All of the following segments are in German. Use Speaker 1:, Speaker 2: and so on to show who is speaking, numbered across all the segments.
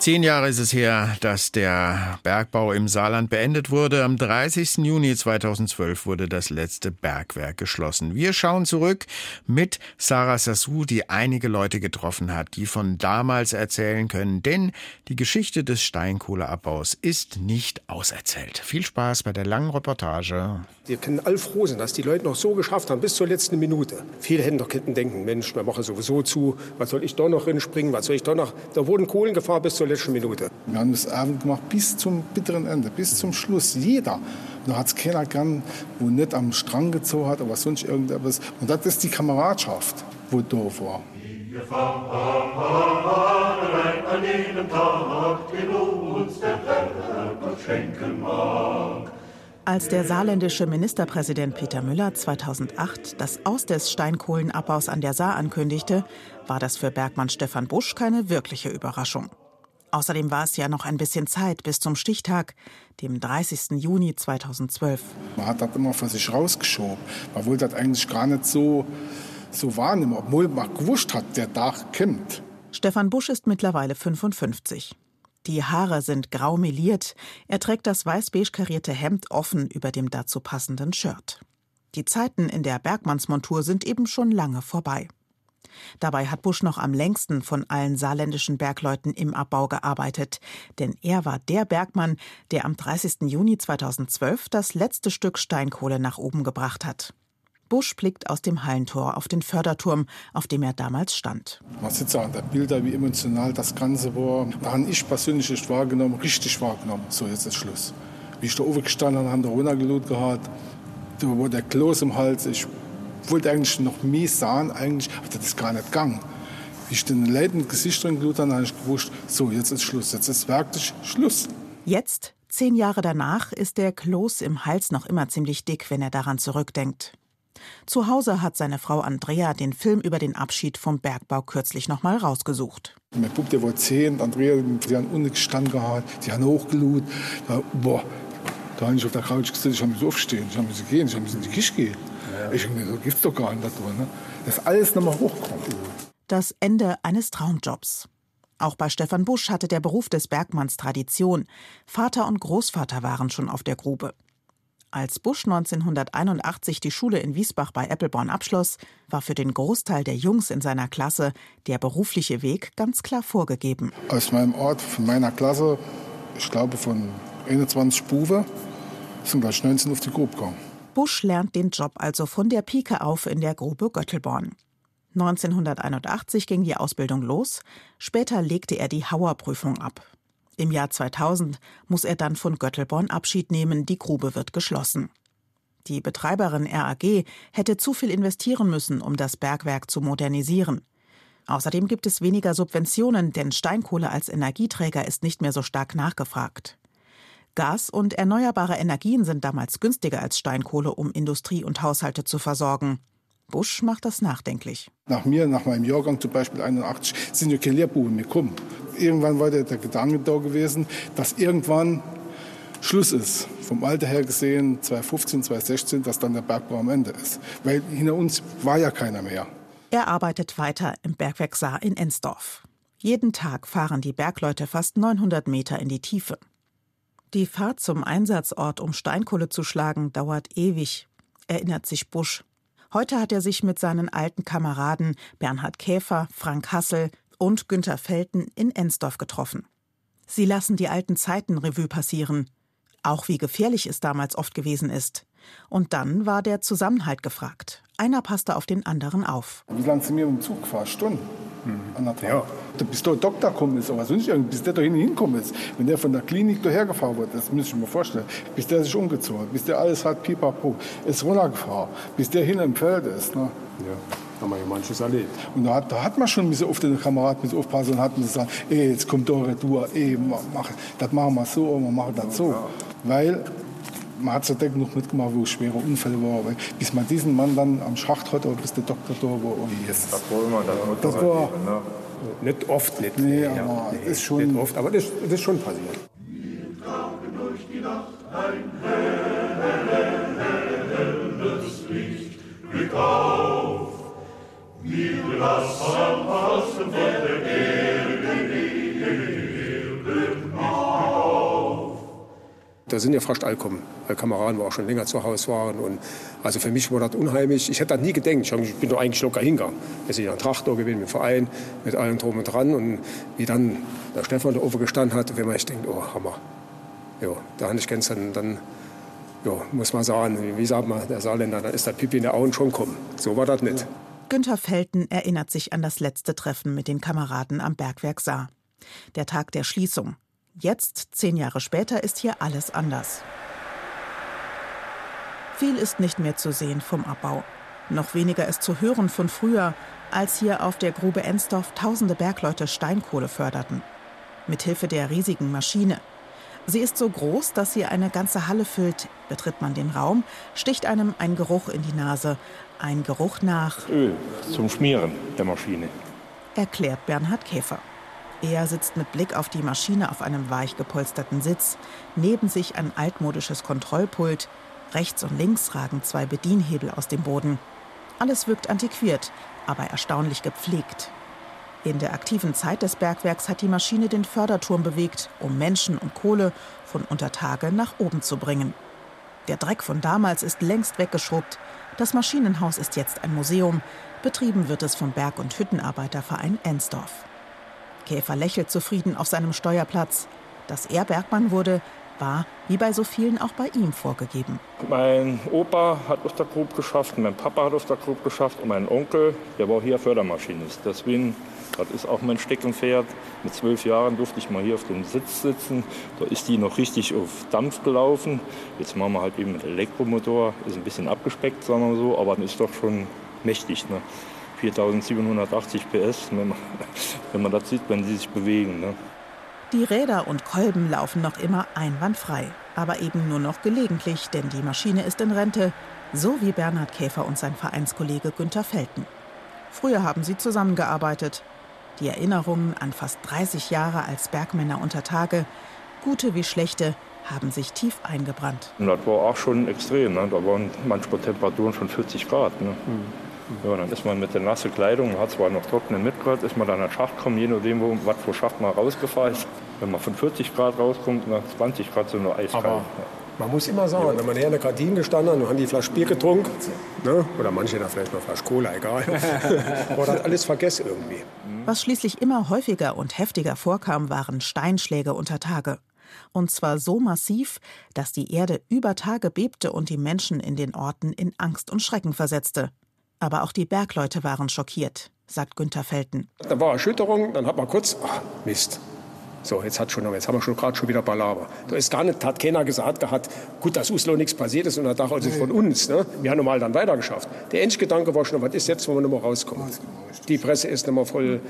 Speaker 1: Zehn Jahre ist es her, dass der Bergbau im Saarland beendet wurde. Am 30. Juni 2012 wurde das letzte Bergwerk geschlossen. Wir schauen zurück mit Sarah Sassou, die einige Leute getroffen hat, die von damals erzählen können, denn die Geschichte des Steinkohleabbaus ist nicht auserzählt. Viel Spaß bei der langen Reportage.
Speaker 2: Wir können alle froh sein, dass die Leute noch so geschafft haben, bis zur letzten Minute. Viele hätten doch denken, Mensch, wir machen sowieso zu, was soll ich da noch rinspringen, was soll ich da noch... Da wurden Kohlen bis zur letzten Minute.
Speaker 3: Wir haben das Abend gemacht bis zum bitteren Ende, bis zum Schluss. Jeder. Da hat es keiner gern, wo nicht am Strang gezogen hat oder sonst irgendetwas. Und das ist die Kameradschaft, wo da war. Wir fahren an jedem Tag, den uns der
Speaker 4: Gott schenken mag. Als der saarländische Ministerpräsident Peter Müller 2008 das Aus des Steinkohlenabbaus an der Saar ankündigte, war das für Bergmann Stefan Busch keine wirkliche Überraschung. Außerdem war es ja noch ein bisschen Zeit bis zum Stichtag, dem 30. Juni 2012.
Speaker 3: Man hat das immer für sich rausgeschoben. Man wollte das eigentlich gar nicht so, so wahrnehmen, obwohl man gewusst hat, der Tag kommt.
Speaker 4: Stefan Busch ist mittlerweile 55. Die Haare sind grau meliert. Er trägt das weiß-beige karierte Hemd offen über dem dazu passenden Shirt. Die Zeiten in der Bergmannsmontur sind eben schon lange vorbei. Dabei hat Busch noch am längsten von allen saarländischen Bergleuten im Abbau gearbeitet, denn er war der Bergmann, der am 30. Juni 2012 das letzte Stück Steinkohle nach oben gebracht hat. Busch blickt aus dem Hallentor auf den Förderturm, auf dem er damals stand.
Speaker 3: Man sieht an der Bilder, wie emotional das Ganze war. Da habe ich persönlich nicht wahrgenommen, richtig wahrgenommen. So, jetzt ist Schluss. Wie ich da oben gestanden habe, haben da runtergelut gehabt. Da war der Kloß im Hals. Ich wollte eigentlich noch mehr sagen, eigentlich, aber das ist gar nicht gegangen. Wie ich den Leuten Gesicht drin gelut habe, habe ich gewusst, so, jetzt ist Schluss, jetzt ist wirklich Schluss.
Speaker 4: Jetzt, zehn Jahre danach, ist der Kloß im Hals noch immer ziemlich dick, wenn er daran zurückdenkt. Zu Hause hat seine Frau Andrea den Film über den Abschied vom Bergbau kürzlich noch mal rausgesucht.
Speaker 3: Mein Bub, der war zehn, Andrea, die haben unten gestanden gehabt, die haben hochgelut. Da, boah, da habe ich auf der Couch gesessen, ich habe mich aufstehen, ich habe mich gehen, ich habe mich in die Küche gehen. Ich habe so gibt's doch gar nicht. Ne? Das ist alles nochmal hochkommt.
Speaker 4: Das Ende eines Traumjobs. Auch bei Stefan Busch hatte der Beruf des Bergmanns Tradition. Vater und Großvater waren schon auf der Grube. Als Busch 1981 die Schule in Wiesbach bei Eppelborn abschloss, war für den Großteil der Jungs in seiner Klasse der berufliche Weg ganz klar vorgegeben.
Speaker 3: Aus meinem Ort, von meiner Klasse, ich glaube von 21 Buben, sind gleich 19 auf die Grube gekommen.
Speaker 4: Busch lernt den Job also von der Pike auf in der Grube Göttelborn. 1981 ging die Ausbildung los, später legte er die Hauerprüfung ab. Im Jahr 2000 muss er dann von Göttelborn Abschied nehmen, die Grube wird geschlossen. Die Betreiberin RAG hätte zu viel investieren müssen, um das Bergwerk zu modernisieren. Außerdem gibt es weniger Subventionen, denn Steinkohle als Energieträger ist nicht mehr so stark nachgefragt. Gas und erneuerbare Energien sind damals günstiger als Steinkohle, um Industrie und Haushalte zu versorgen. Busch macht das nachdenklich.
Speaker 3: Nach mir, nach meinem Jahrgang zum Beispiel 81, sind ja keine Lehrbuben mehr gekommen. Irgendwann war der, Gedanke da gewesen, dass irgendwann Schluss ist. Vom Alter her gesehen, 2015, 2016, dass dann der Bergbau am Ende ist. Weil hinter uns war ja keiner mehr.
Speaker 4: Er arbeitet weiter im Bergwerk Saar in Ensdorf. Jeden Tag fahren die Bergleute fast 900 Meter in die Tiefe. Die Fahrt zum Einsatzort, um Steinkohle zu schlagen, dauert ewig, erinnert sich Busch. Heute hat er sich mit seinen alten Kameraden Bernhard Käfer, Frank Hassel und Günter Felten in Ensdorf getroffen. Sie lassen die alten Zeiten Revue passieren, auch wie gefährlich es damals oft gewesen ist. Und dann war der Zusammenhalt gefragt. Einer passte auf den anderen auf.
Speaker 3: Wie lange sind wir im Zug gefahren? Stunden? Mhm. Ja. Bis der Doktor gekommen ist, aber sonst bis der da hingekommen ist. Wenn der von der Klinik daher gefahren wird, das muss ich mir vorstellen, bis der sich umgezogen hat, bis der alles hat, pipapo, ist runtergefahren, bis der hin im Feld ist. Ne?
Speaker 2: Ja haben wir ja manches erlebt.
Speaker 3: Und da hat, da hat man schon ein bisschen auf den Kamerad mit aufpassen und hat man gesagt, ey, jetzt kommt da Retour, ey, mach, das machen wir so, wir machen das so. Ja. Weil man hat so genug mitgemacht, wo schwere Unfälle waren. Bis man diesen Mann dann am Schacht hatte, bis der Doktor da war. Und yes.
Speaker 2: Das war immer, das, das war, ne? Nicht oft, nicht.
Speaker 3: Nee, aber ja, nee, ist schon,
Speaker 2: nicht oft, aber das, das ist schon passiert.
Speaker 5: Wir tauchen durch die Nacht ein helles Licht. Wir tauchen Wir Wasser von der Erde,
Speaker 2: Da sind ja fast alle gekommen, weil Kameraden, die auch schon länger zu Hause waren. Und also für mich war das unheimlich. Ich hätte das nie gedacht. Ich bin doch eigentlich locker hingegangen. Wir sind ja ein Traktor gewesen, mit dem Verein, mit allem drum und dran. Und wie dann der Stefan da oben gestanden hat, wenn man echt denkt, oh Hammer. Ja, da habe ich gestern dann, ja, muss man sagen, wie sagt man, der Saarländer, da ist das Pipi in der Augen schon gekommen. So war das nicht.
Speaker 4: Günther Felten erinnert sich an das letzte Treffen mit den Kameraden am Bergwerk Saar. Der Tag der Schließung. Jetzt, zehn Jahre später, ist hier alles anders. Viel ist nicht mehr zu sehen vom Abbau. Noch weniger ist zu hören von früher, als hier auf der Grube Ensdorf tausende Bergleute Steinkohle förderten. Mithilfe der riesigen Maschine. Sie ist so groß, dass sie eine ganze Halle füllt. Betritt man den Raum, sticht einem ein Geruch in die Nase. Ein Geruch nach
Speaker 6: Öl zum Schmieren der Maschine.
Speaker 4: Erklärt Bernhard Käfer. Er sitzt mit Blick auf die Maschine auf einem weich gepolsterten Sitz. Neben sich ein altmodisches Kontrollpult. Rechts und links ragen zwei Bedienhebel aus dem Boden. Alles wirkt antiquiert, aber erstaunlich gepflegt. In der aktiven Zeit des Bergwerks hat die Maschine den Förderturm bewegt, um Menschen und Kohle von unter Tage nach oben zu bringen. Der Dreck von damals ist längst weggeschrubbt. Das Maschinenhaus ist jetzt ein Museum. Betrieben wird es vom Berg- und Hüttenarbeiterverein Ensdorf. Käfer lächelt zufrieden auf seinem Steuerplatz. Dass er Bergmann wurde, war, wie bei so vielen, auch bei ihm vorgegeben.
Speaker 6: Mein Opa hat Grube geschafft, mein Papa hat Grube geschafft und mein Onkel, der war hier Fördermaschinist. Deswegen, das ist auch mein Steckenpferd. Mit zwölf Jahren durfte ich mal hier auf dem Sitz sitzen. Da ist die noch richtig auf Dampf gelaufen. Jetzt machen wir halt eben mit Elektromotor. Ist ein bisschen abgespeckt, sagen wir so, aber ist doch schon mächtig. Ne? 4780 PS, wenn man, wenn man das sieht, wenn sie sich bewegen. Ne?
Speaker 4: Die Räder und Kolben laufen noch immer einwandfrei, aber eben nur noch gelegentlich, denn die Maschine ist in Rente, so wie Bernhard Käfer und sein Vereinskollege Günther Felten. Früher haben sie zusammengearbeitet. Die Erinnerungen an fast 30 Jahre als Bergmänner unter Tage, gute wie schlechte, haben sich tief eingebrannt.
Speaker 6: Und das war auch schon extrem. Ne? Da waren manchmal Temperaturen von 40 Grad. Ne? Mhm. Ja, dann ist man mit der nassen Kleidung, hat zwar noch trockenen mitgebracht, ist man dann an Schacht gekommen, je nachdem, wo, was für Schacht man rausgefahren ist. Wenn man von 40 Grad rauskommt, nach 20 Grad so nur eiskalt. Aber
Speaker 2: man muss immer sagen, wenn man hier in der Kantine gestanden hat und haben die Flasche Bier getrunken, ne? oder manche da vielleicht noch Flasche Cola, egal, wurde das alles vergessen irgendwie.
Speaker 4: Was schließlich immer häufiger und heftiger vorkam, waren Steinschläge unter Tage. Und zwar so massiv, dass die Erde über Tage bebte und die Menschen in den Orten in Angst und Schrecken versetzte. Aber auch die Bergleute waren schockiert, sagt Günther Felten.
Speaker 2: Da war Erschütterung, dann hat man kurz, ach, Mist. So, jetzt, hat schon, jetzt haben wir schon gerade schon wieder Palaver. Da ist gar nicht, hat keiner gesagt gehabt, gut, dass Uslo nichts passiert ist und er dachte also von uns. Ne? Wir haben normal dann weitergeschafft. Der Endgedanke war schon, was ist jetzt, wo wir nicht mehr rauskommen? Die Presse ist nicht mehr voll,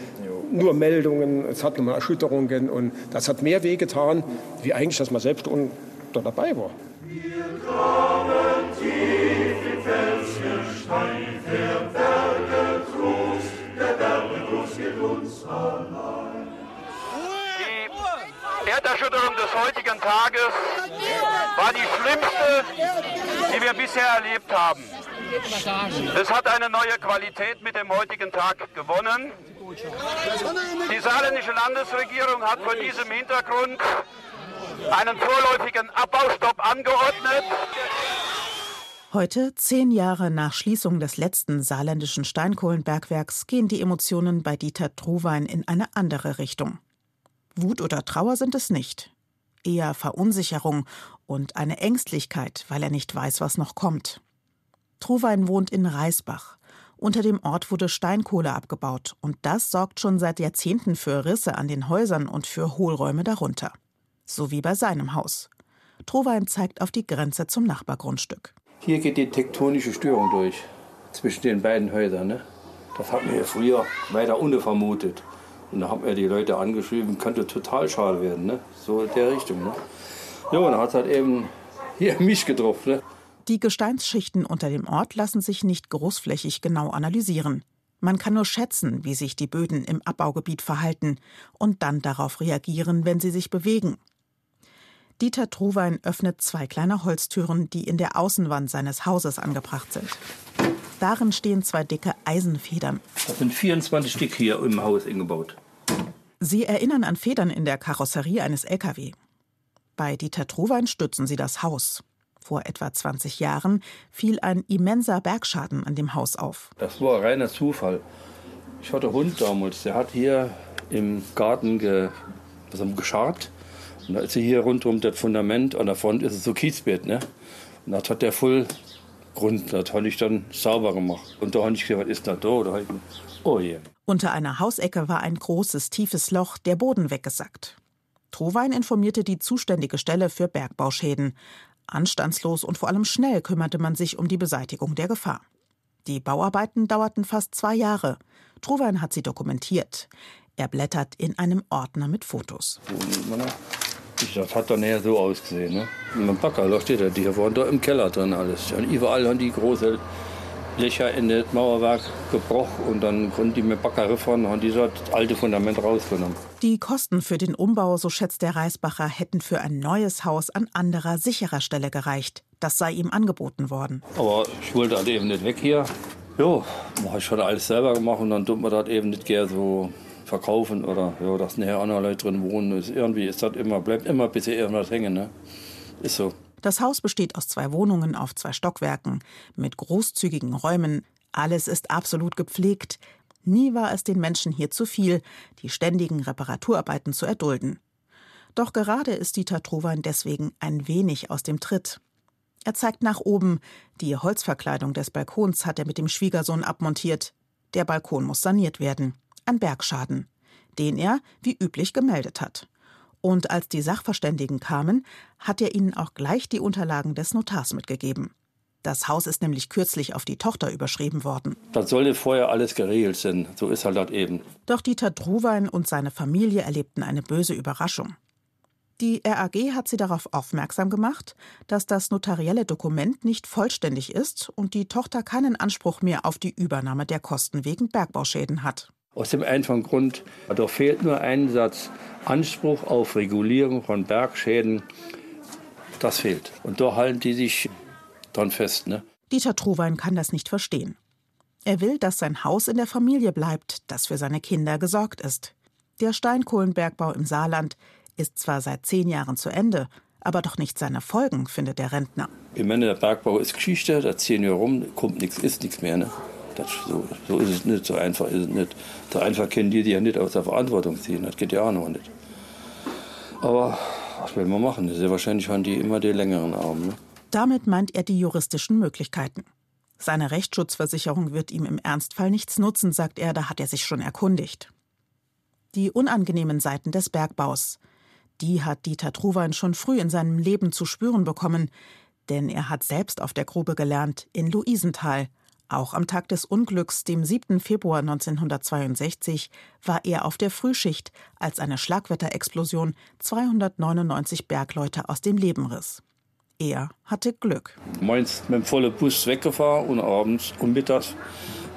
Speaker 2: nur Meldungen, es hat nochmal Erschütterungen und das hat mehr wehgetan, wie eigentlich, dass man selbst da dabei war.
Speaker 7: Die Erderschütterung des heutigen Tages war die schlimmste, die wir bisher erlebt haben. Es hat eine neue Qualität mit dem heutigen Tag gewonnen. Die saarländische Landesregierung hat vor diesem Hintergrund einen vorläufigen Abbaustopp angeordnet.
Speaker 4: Heute, zehn Jahre nach Schließung des letzten saarländischen Steinkohlenbergwerks, gehen die Emotionen bei Dieter Truwein in eine andere Richtung. Wut oder Trauer sind es nicht. Eher Verunsicherung und eine Ängstlichkeit, weil er nicht weiß, was noch kommt. Truwein wohnt in Reisbach. Unter dem Ort wurde Steinkohle abgebaut und das sorgt schon seit Jahrzehnten für Risse an den Häusern und für Hohlräume darunter. So wie bei seinem Haus. Trowein zeigt auf die Grenze zum Nachbargrundstück.
Speaker 8: Hier geht die tektonische Störung durch zwischen den beiden Häusern. Ne? Das hat man früher weiter unten vermutet. Und da haben wir die Leute angeschrieben, könnte total schade werden. Ne? So in der Richtung. Ne? Ja, und hat halt eben hier mich getroffen. Ne?
Speaker 4: Die Gesteinsschichten unter dem Ort lassen sich nicht großflächig genau analysieren. Man kann nur schätzen, wie sich die Böden im Abbaugebiet verhalten und dann darauf reagieren, wenn sie sich bewegen. Dieter Truwein öffnet zwei kleine Holztüren, die in der Außenwand seines Hauses angebracht sind. Darin stehen zwei dicke Eisenfedern.
Speaker 8: Das sind 24 Stück hier im Haus eingebaut.
Speaker 4: Sie erinnern an Federn in der Karosserie eines LKW. Bei Dieter Truwein stützen sie das Haus. Vor etwa 20 Jahren fiel ein immenser Bergschaden an dem Haus auf.
Speaker 8: Das war reiner Zufall. Ich hatte einen Hund damals, der hat hier im Garten ge, haben, gescharrt. Und da ist hier rundum das Fundament, an der Front ist es so Kiesbett. Ne? Und das hat der voll Grund, das habe ich dann sauber gemacht. Und da habe ich gesagt, was ist da da? da ich, oh je.
Speaker 4: Unter einer Hausecke war ein großes, tiefes Loch, der Boden weggesackt. Trowein informierte die zuständige Stelle für Bergbauschäden. Anstandslos und vor allem schnell kümmerte man sich um die Beseitigung der Gefahr. Die Bauarbeiten dauerten fast zwei Jahre. Trowein hat sie dokumentiert. Er blättert in einem Ordner mit Fotos.
Speaker 8: Das hat dann eher so ausgesehen. Ne? Mein Backer, da steht er, die waren da im Keller drin alles. Und überall haben die große Löcher in das Mauerwerk gebrochen und dann konnten die mit Backer fahren und das alte Fundament rausgenommen.
Speaker 4: Die Kosten für den Umbau, so schätzt der Reisbacher, hätten für ein neues Haus an anderer, sicherer Stelle gereicht. Das sei ihm angeboten worden.
Speaker 8: Aber ich wollte halt eben nicht weg hier. Ja, habe ich schon alles selber gemacht und dann tut man das eben nicht gerne so verkaufen oder ja, dass nachher andere Leute drin wohnen. Ist, irgendwie ist das immer, bleibt immer ein bisschen irgendwas hängen. Ne? Ist so.
Speaker 4: Das Haus besteht aus zwei Wohnungen auf zwei Stockwerken mit großzügigen Räumen. Alles ist absolut gepflegt. Nie war es den Menschen hier zu viel, die ständigen Reparaturarbeiten zu erdulden. Doch gerade ist Dieter Trowein deswegen ein wenig aus dem Tritt. Er zeigt nach oben. Die Holzverkleidung des Balkons hat er mit dem Schwiegersohn abmontiert. Der Balkon muss saniert werden. Ein Bergschaden, den er, wie üblich, gemeldet hat. Und als die Sachverständigen kamen, hat er ihnen auch gleich die Unterlagen des Notars mitgegeben. Das Haus ist nämlich kürzlich auf die Tochter überschrieben worden.
Speaker 8: Das sollte vorher alles geregelt sein. So ist halt das eben.
Speaker 4: Doch Dieter Druwein und seine Familie erlebten eine böse Überraschung. Die RAG hat sie darauf aufmerksam gemacht, dass das notarielle Dokument nicht vollständig ist und die Tochter keinen Anspruch mehr auf die Übernahme der Kosten wegen Bergbauschäden hat.
Speaker 8: Aus dem einfachen Grund, da fehlt nur ein Satz Anspruch auf Regulierung von Bergschäden. Das fehlt. Und da halten die sich dran fest. Ne?
Speaker 4: Dieter Truwein kann das nicht verstehen. Er will, dass sein Haus in der Familie bleibt, das für seine Kinder gesorgt ist. Der Steinkohlenbergbau im Saarland ist zwar seit zehn Jahren zu Ende, aber doch nicht seine Folgen, findet der Rentner.
Speaker 8: Ich meine, der Bergbau ist Geschichte, da ziehen wir rum, kommt nichts, ist nichts mehr. Ne? Das, so, so, ist es nicht, so einfach ist es nicht. So einfach können die die ja nicht aus der Verantwortung ziehen, das geht ja auch noch nicht. Aber was will man machen? Sehr wahrscheinlich haben die immer die längeren Arme. Ne?
Speaker 4: Damit meint er die juristischen Möglichkeiten. Seine Rechtsschutzversicherung wird ihm im Ernstfall nichts nutzen, sagt er, da hat er sich schon erkundigt. Die unangenehmen Seiten des Bergbaus, die hat Dieter Truwein schon früh in seinem Leben zu spüren bekommen, denn er hat selbst auf der Grube gelernt, in Luisenthal. Auch am Tag des Unglücks, dem 7. Februar 1962, war er auf der Frühschicht, als eine Schlagwetterexplosion 299 Bergleute aus dem Leben riss. Er hatte Glück.
Speaker 8: Meins mit dem vollen Bus weggefahren und abends und mittags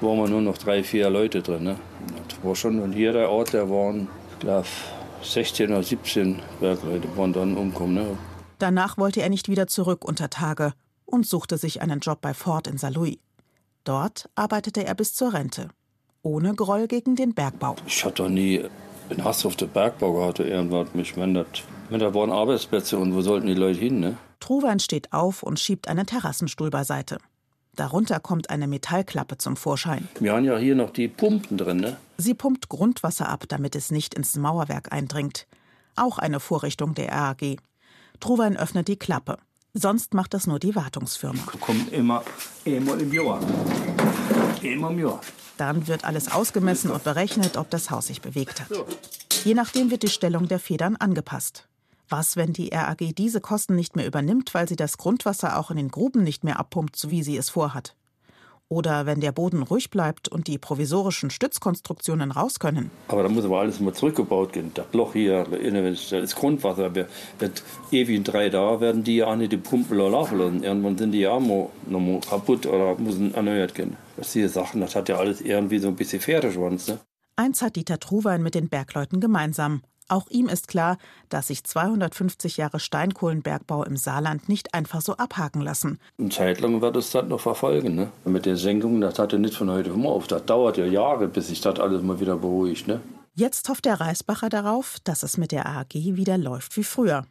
Speaker 8: waren wir nur noch drei, vier Leute drin. Ne? Das war schon, und hier der Ort, der waren, glaube 16 oder 17 Bergleute waren dann umgekommen. Ne?
Speaker 4: Danach wollte er nicht wieder zurück unter Tage und suchte sich einen Job bei Ford in Saarlouis. Dort arbeitete er bis zur Rente. Ohne Groll gegen den Bergbau.
Speaker 8: Ich hatte doch nie einen Hass auf den Bergbau gehabt. Irgendwas. Ich meine, das, da waren Arbeitsplätze und wo sollten die Leute hin? Ne?
Speaker 4: Truwein steht auf und schiebt einen Terrassenstuhl beiseite. Darunter kommt eine Metallklappe zum Vorschein.
Speaker 8: Wir haben ja hier noch die Pumpen drin, ne?
Speaker 4: Sie pumpt Grundwasser ab, damit es nicht ins Mauerwerk eindringt. Auch eine Vorrichtung der RAG. Truwein öffnet die Klappe. Sonst macht das nur die Wartungsfirma.
Speaker 8: Kommt immer einmal im Jahr. Einmal im Jahr.
Speaker 4: Dann wird alles ausgemessen und berechnet, ob das Haus sich bewegt hat. Je nachdem wird die Stellung der Federn angepasst. Was, wenn die RAG diese Kosten nicht mehr übernimmt, weil sie das Grundwasser auch in den Gruben nicht mehr abpumpt, so wie sie es vorhat? Oder wenn der Boden ruhig bleibt und die provisorischen Stützkonstruktionen raus können.
Speaker 8: Aber da muss aber alles mal zurückgebaut werden. Das Loch hier, das Grundwasser, wird ewig in drei Tagen werden die ja auch nicht die Pumpen laufen lassen. Irgendwann sind die ja auch mal, mal kaputt oder müssen erneuert werden. Das sind Sachen, das hat ja alles irgendwie so ein bisschen Pferdeschwanz. Ne?
Speaker 4: Eins hat Dieter Truwein mit den Bergleuten gemeinsam. Auch ihm ist klar, dass sich 250 Jahre Steinkohlenbergbau im Saarland nicht einfach so abhaken lassen.
Speaker 8: Eine Zeit lang wird es das noch verfolgen. Ne? Mit der Senkung, das hat ja nicht von heute auf morgen auf. Das dauert ja Jahre, bis sich das alles mal wieder beruhigt. Ne?
Speaker 4: Jetzt hofft der Reisbacher darauf, dass es mit der AG wieder läuft wie früher.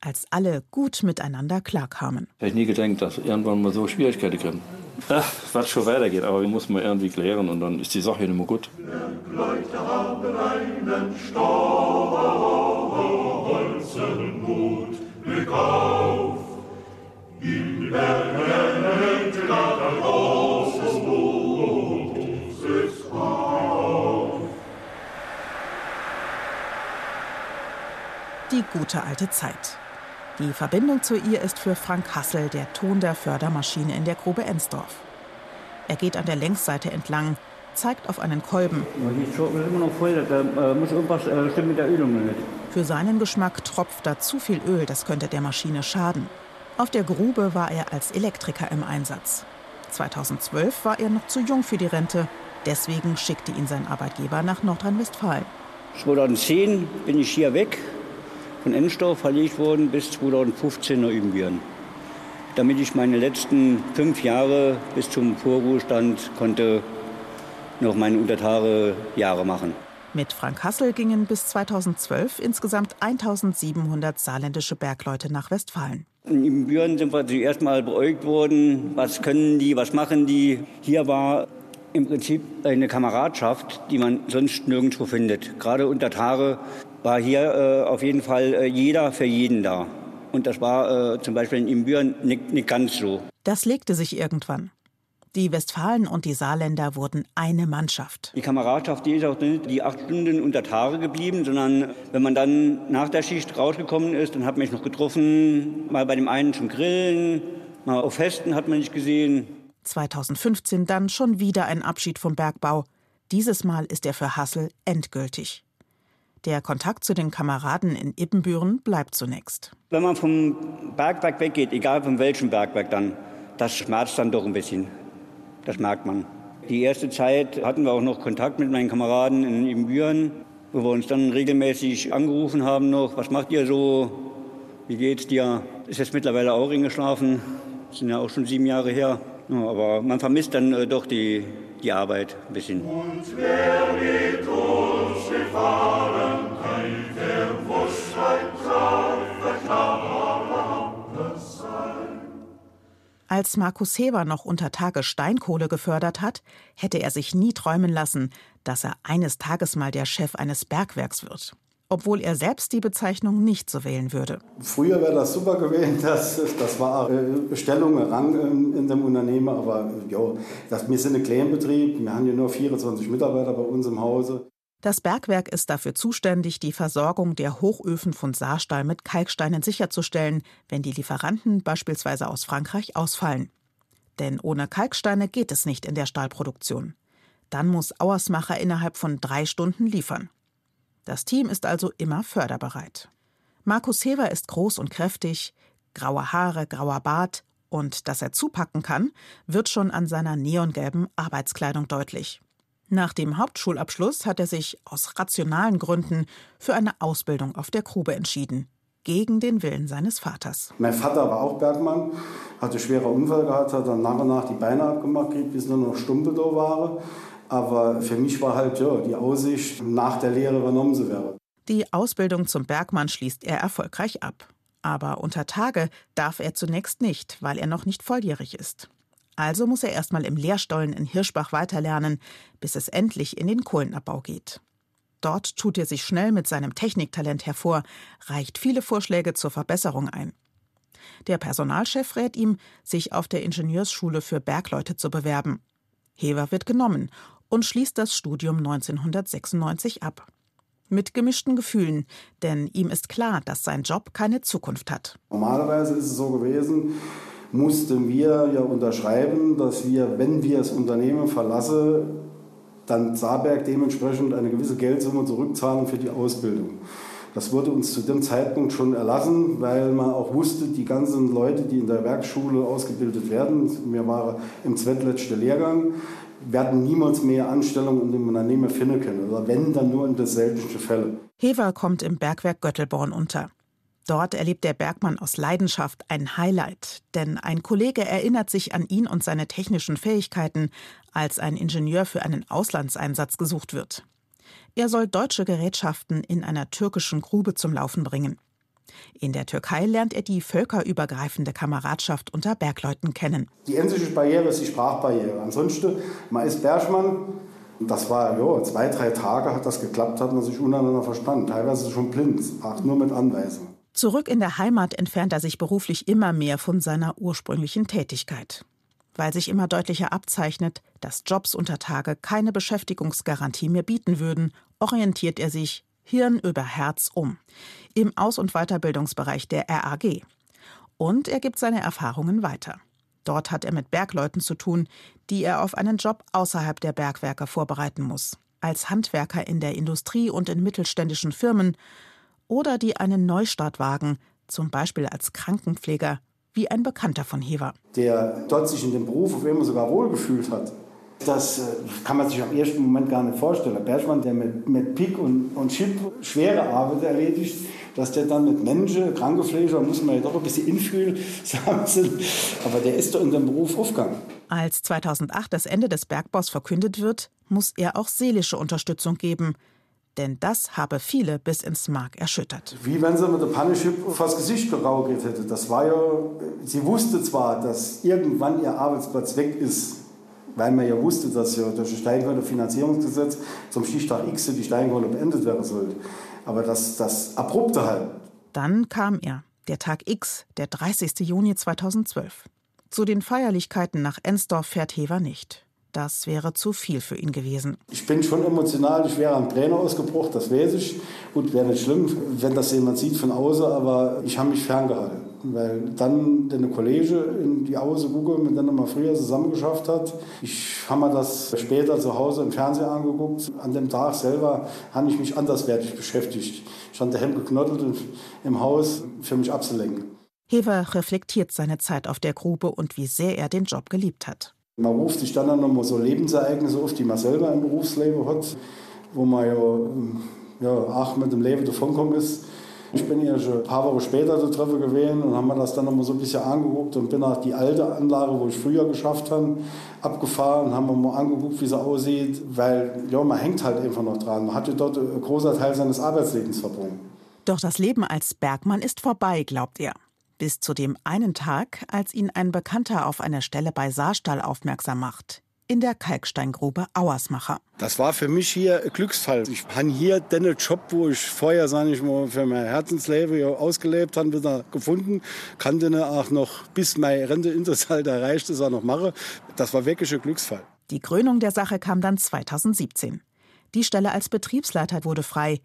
Speaker 4: Als alle gut miteinander klarkamen.
Speaker 8: Ich hätte nie gedacht, dass irgendwann mal so Schwierigkeiten kriegen. Ach, was schon weitergeht, aber wir müssen mal irgendwie klären und dann ist die Sache nicht mehr gut.
Speaker 5: Die
Speaker 4: gute alte Zeit. Die Verbindung zu ihr ist für Frank Hassel der Ton der Fördermaschine in der Grube Ensdorf. Er geht an der Längsseite entlang, zeigt auf einen Kolben.
Speaker 9: Äh, äh.
Speaker 4: Für seinen Geschmack tropft da zu viel Öl, das könnte der Maschine schaden. Auf der Grube war er als Elektriker im Einsatz. 2012 war er noch zu jung für die Rente, deswegen schickte ihn sein Arbeitgeber nach Nordrhein-Westfalen.
Speaker 9: 2010 bin ich hier weg, von Ensdorf verlegt worden bis 2015 nach Übenbüren. Damit ich meine letzten fünf Jahre bis zum Vorruhestand konnte noch meine untertare Jahre machen.
Speaker 4: Mit Frank Hassel gingen bis 2012 insgesamt 1700 saarländische Bergleute nach Westfalen.
Speaker 9: In Ibbenbüren sind wir zuerst mal beäugt worden, was können die, was machen die. Hier war im Prinzip eine Kameradschaft, die man sonst nirgendwo findet. Gerade unter Tage war hier äh, auf jeden Fall äh, jeder für jeden da. Und das war äh, zum Beispiel in Ibbenbüren nicht, nicht ganz so.
Speaker 4: Das legte sich irgendwann. Die Westfalen und die Saarländer wurden eine Mannschaft.
Speaker 9: Die Kameradschaft, die ist auch nicht die acht Stunden unter Tage geblieben, sondern wenn man dann nach der Schicht rausgekommen ist, dann hat man sich noch getroffen, mal bei dem einen zum Grillen, mal auf Festen hat man sich gesehen.
Speaker 4: 2015 dann schon wieder ein Abschied vom Bergbau. Dieses Mal ist er für Hassel endgültig. Der Kontakt zu den Kameraden in Ippenbüren bleibt zunächst.
Speaker 9: Wenn man vom Bergwerk weggeht, egal von welchem Bergwerk dann, das schmerzt dann doch ein bisschen. Das merkt man. Die erste Zeit hatten wir auch noch Kontakt mit meinen Kameraden in Ibbenbüren, wo wir uns dann regelmäßig angerufen haben noch, was macht ihr so, wie geht's dir? Ist jetzt mittlerweile auch eingeschlafen, das sind ja auch schon sieben Jahre her. Ja, aber man vermisst dann äh, doch die, die Arbeit ein bisschen.
Speaker 5: Und wer mit uns gefahren,
Speaker 4: Als Markus Heber noch unter Tage Steinkohle gefördert hat, hätte er sich nie träumen lassen, dass er eines Tages mal der Chef eines Bergwerks wird. Obwohl er selbst die Bezeichnung nicht so wählen würde.
Speaker 10: Früher wäre das super gewesen, das, das war äh, Bestellung, Rang in, in dem Unternehmen, aber jo, das, wir sind ein Kleinbetrieb, wir haben ja nur 24 Mitarbeiter bei uns im Hause.
Speaker 4: Das Bergwerk ist dafür zuständig, die Versorgung der Hochöfen von Saarstahl mit Kalksteinen sicherzustellen, wenn die Lieferanten beispielsweise aus Frankreich ausfallen. Denn ohne Kalksteine geht es nicht in der Stahlproduktion. Dann muss Auersmacher innerhalb von drei Stunden liefern. Das Team ist also immer förderbereit. Markus Hever ist groß und kräftig, graue Haare, grauer Bart und dass er zupacken kann, wird schon an seiner neongelben Arbeitskleidung deutlich. Nach dem Hauptschulabschluss hat er sich aus rationalen Gründen für eine Ausbildung auf der Grube entschieden, gegen den Willen seines Vaters.
Speaker 10: Mein Vater war auch Bergmann, hatte schwere Unfall gehabt, hat dann nach und nach die Beine abgemacht, bis nur noch Stumpe da waren. Aber für mich war halt ja, die Aussicht, nach der Lehre übernommen zu werden.
Speaker 4: Die Ausbildung zum Bergmann schließt er erfolgreich ab. Aber unter Tage darf er zunächst nicht, weil er noch nicht volljährig ist. Also muss er erstmal im Lehrstollen in Hirschbach weiterlernen, bis es endlich in den Kohlenabbau geht. Dort tut er sich schnell mit seinem Techniktalent hervor, reicht viele Vorschläge zur Verbesserung ein. Der Personalchef rät ihm, sich auf der Ingenieursschule für Bergleute zu bewerben. Hever wird genommen und schließt das Studium 1996 ab. Mit gemischten Gefühlen, denn ihm ist klar, dass sein Job keine Zukunft hat.
Speaker 10: Normalerweise ist es so gewesen, mussten wir ja unterschreiben, dass wir, wenn wir das Unternehmen verlassen, dann Saarberg dementsprechend eine gewisse Geldsumme zurückzahlen für die Ausbildung. Das wurde uns zu dem Zeitpunkt schon erlassen, weil man auch wusste, die ganzen Leute, die in der Werkschule ausgebildet werden, wir waren im zweitletzten Lehrgang, werden niemals mehr Anstellung in dem Unternehmen finden können. Oder wenn, dann nur in den seltensten Fällen.
Speaker 4: Hever kommt im Bergwerk Göttelborn unter. Dort erlebt der Bergmann aus Leidenschaft ein Highlight, denn ein Kollege erinnert sich an ihn und seine technischen Fähigkeiten, als ein Ingenieur für einen Auslandseinsatz gesucht wird. Er soll deutsche Gerätschaften in einer türkischen Grube zum Laufen bringen. In der Türkei lernt er die völkerübergreifende Kameradschaft unter Bergleuten kennen.
Speaker 10: Die einzige Barriere ist die Sprachbarriere. Ansonsten, man ist Bergmann. Das war, ja, zwei, drei Tage hat das geklappt, hat man sich untereinander verstanden. Teilweise schon blind, auch nur mit Anweisungen.
Speaker 4: Zurück in der Heimat entfernt er sich beruflich immer mehr von seiner ursprünglichen Tätigkeit. Weil sich immer deutlicher abzeichnet, dass Jobs unter Tage keine Beschäftigungsgarantie mehr bieten würden, orientiert er sich Hirn über Herz um im Aus- und Weiterbildungsbereich der RAG. Und er gibt seine Erfahrungen weiter. Dort hat er mit Bergleuten zu tun, die er auf einen Job außerhalb der Bergwerke vorbereiten muss, als Handwerker in der Industrie und in mittelständischen Firmen oder die einen Neustart wagen, zum Beispiel als Krankenpfleger, wie ein Bekannter von Hever.
Speaker 10: Der dort sich in dem Beruf auf einmal sogar wohlgefühlt hat. Das äh, kann man sich am ersten Moment gar nicht vorstellen. Der Bergmann, der mit, mit Pik und, und Chip schwere Arbeit erledigt, dass der dann mit Menschen, Krankenpfleger, muss man ja doch ein bisschen infühlen, aber der ist doch in dem Beruf aufgegangen.
Speaker 4: Als 2008 das Ende des Bergbaus verkündet wird, muss er auch seelische Unterstützung geben. Denn das habe viele bis ins Mark erschüttert.
Speaker 10: Wie wenn sie mit der Panneschip vors Gesicht geraugelt hätte. Das war ja, sie wusste zwar, dass irgendwann ihr Arbeitsplatz weg ist, weil man ja wusste, dass ja durch das Steinkohle-Finanzierungsgesetz zum Stichtag X die Steinkohle beendet werden sollte. Aber das, das Abrupte halt.
Speaker 4: Dann kam er, der Tag X, der 30. Juni 2012. Zu den Feierlichkeiten nach Ensdorf fährt Hever nicht. Das wäre zu viel für ihn gewesen.
Speaker 10: Ich bin schon emotional, ich wäre am Trainer ausgebrochen, das weiß ich. Gut, wäre nicht schlimm, wenn das jemand sieht von außen, aber ich habe mich ferngehalten. Weil dann eine Kollege in die Außen gucke, mit der man früher zusammen geschafft hat. Ich habe mir das später zu Hause im Fernsehen angeguckt. An dem Tag selber habe ich mich anderswertig beschäftigt. Ich stand daheim geknottelt im Haus, für mich abzulenken.
Speaker 4: Hever reflektiert seine Zeit auf der Grube und wie sehr er den Job geliebt hat.
Speaker 10: Man ruft sich dann noch mal so Lebensereignisse auf, die man selber im Berufsleben hat, wo man ja, ja auch mit dem Leben davonkommen ist. Ich bin ja schon ein paar Wochen später zu Treffen gewesen und haben mir das dann noch mal so ein bisschen angeguckt und bin nach die alte Anlage, wo ich früher geschafft habe, abgefahren und haben mir mal angeguckt, wie sie aussieht, weil ja, man hängt halt einfach noch dran. Man hatte dort einen großen Teil seines Arbeitslebens verbunden.
Speaker 4: Doch das Leben als Bergmann ist vorbei, glaubt er. Bis zu dem einen Tag, als ihn ein Bekannter auf eine Stelle bei Saarstall aufmerksam macht in der Kalksteingrube Auersmacher.
Speaker 10: Das war für mich hier ein Glücksfall. Ich habe hier den Job, wo ich vorher, sage ich mal, für mein Herzensleben ausgelebt habe, wieder gefunden. Kann den auch noch, bis meine Rente in das Alter erreicht ist, auch noch machen. Das war wirklich ein Glücksfall.
Speaker 4: Die Krönung der Sache kam dann 2017. Die Stelle als Betriebsleiter wurde frei.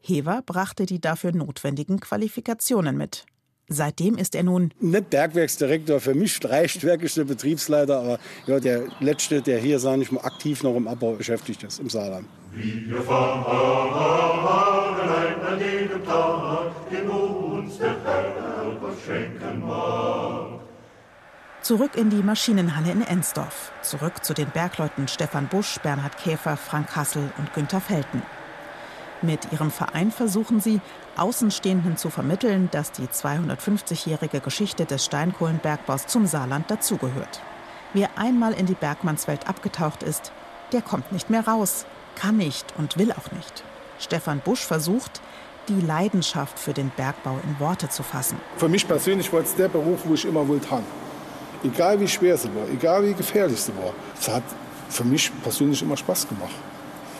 Speaker 4: Hever brachte die dafür notwendigen Qualifikationen mit. Seitdem ist er nun
Speaker 10: nicht Bergwerksdirektor, für mich reicht wirklich der Betriebsleiter, aber ja, der letzte, der hier, sage ich mal, aktiv noch im Abbau beschäftigt ist, im Saarland. Wir fahren an jedem Tag, den uns der
Speaker 4: Herr schenken mag. Zurück in die Maschinenhalle in Ensdorf. Zurück zu den Bergleuten Stefan Busch, Bernhard Käfer, Frank Hassel und Günter Felten. Mit ihrem Verein versuchen sie, Außenstehenden zu vermitteln, dass die 250-jährige Geschichte des Steinkohlenbergbaus zum Saarland dazugehört. Wer einmal in die Bergmannswelt abgetaucht ist, der kommt nicht mehr raus, kann nicht und will auch nicht. Stefan Busch versucht, die Leidenschaft für den Bergbau in Worte zu fassen.
Speaker 3: Für mich persönlich war es der Beruf, wo ich immer wollte haben. Egal wie schwer sie war, egal wie gefährlich sie war. Es hat für mich persönlich immer Spaß gemacht.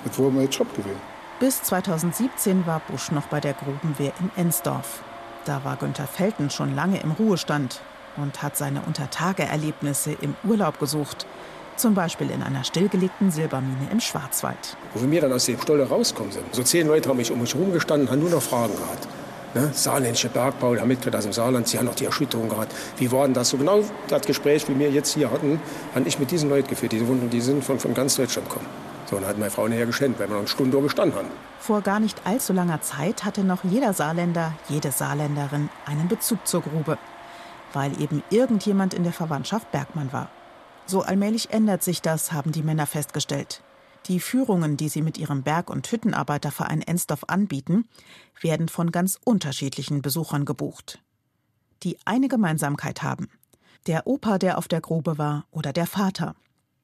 Speaker 3: Das war mein Job gewesen.
Speaker 4: Bis 2017 war Busch noch bei der Grubenwehr in Ensdorf. Da war Günther Felten schon lange im Ruhestand und hat seine Untertageerlebnisse im Urlaub gesucht. Zum Beispiel in einer stillgelegten Silbermine im Schwarzwald.
Speaker 2: Wo wir dann aus dem Stolle rauskommen sind. So zehn Leute haben mich um mich herumgestanden und haben nur noch Fragen gehabt. Ne? Saarländische Bergbau, der mitgekriegt aus dem Saarland, sie haben noch die Erschütterung gehabt. Wie war denn das? So genau das Gespräch, wie wir jetzt hier hatten, habe ich mit diesen Leuten geführt. Die sind von, von ganz Deutschland gekommen. So, dann hat meine Frau nachher geschenkt, weil wir noch eine Stunde gestanden haben.
Speaker 4: Vor gar nicht allzu langer Zeit hatte noch jeder Saarländer, jede Saarländerin einen Bezug zur Grube, weil eben irgendjemand in der Verwandtschaft Bergmann war. So allmählich ändert sich das, haben die Männer festgestellt. Die Führungen, die sie mit ihrem Berg- und Hüttenarbeiterverein Ensdorf anbieten, werden von ganz unterschiedlichen Besuchern gebucht. Die eine Gemeinsamkeit haben. Der Opa, der auf der Grube war, oder der Vater.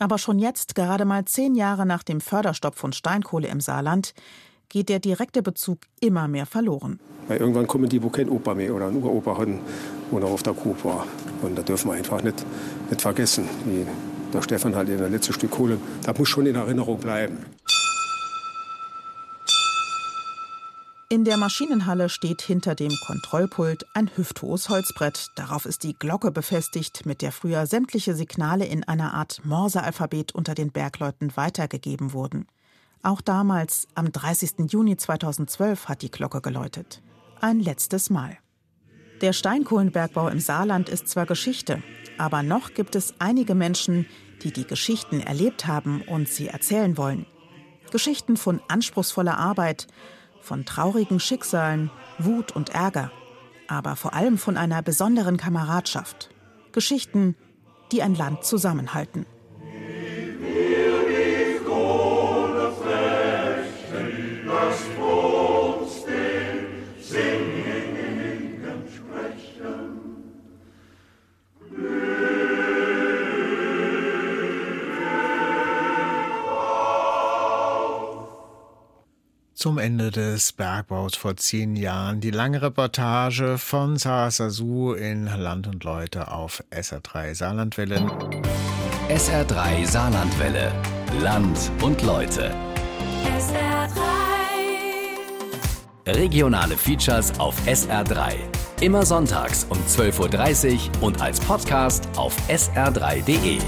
Speaker 4: Aber schon jetzt, gerade mal zehn Jahre nach dem Förderstopp von Steinkohle im Saarland, geht der direkte Bezug immer mehr verloren.
Speaker 2: Weil irgendwann kommen die, wo kein Opa mehr oder ein Uropa hatten, wo noch auf der Grube war. Und da dürfen wir einfach nicht, nicht vergessen, wie der Stefan halt in der letzte Stück Kohle. Das muss schon in Erinnerung bleiben.
Speaker 4: In der Maschinenhalle steht hinter dem Kontrollpult ein hüfthohes Holzbrett. Darauf ist die Glocke befestigt, mit der früher sämtliche Signale in einer Art Morsealphabet unter den Bergleuten weitergegeben wurden. Auch damals, am 30. Juni 2012, hat die Glocke geläutet. Ein letztes Mal. Der Steinkohlenbergbau im Saarland ist zwar Geschichte, aber noch gibt es einige Menschen, die die Geschichten erlebt haben und sie erzählen wollen. Geschichten von anspruchsvoller Arbeit, von traurigen Schicksalen, Wut und Ärger, aber vor allem von einer besonderen Kameradschaft. Geschichten, die ein Land zusammenhalten.
Speaker 1: Zum Ende des Bergbaus vor zehn Jahren. Die lange Reportage von Sarah Sasu in Land und Leute auf SR3 Saarlandwelle.
Speaker 11: SR3 Saarlandwelle. Land und Leute.
Speaker 5: SR3.
Speaker 11: Regionale Features auf SR3. Immer sonntags um 12.30 Uhr und als Podcast auf sr3.de.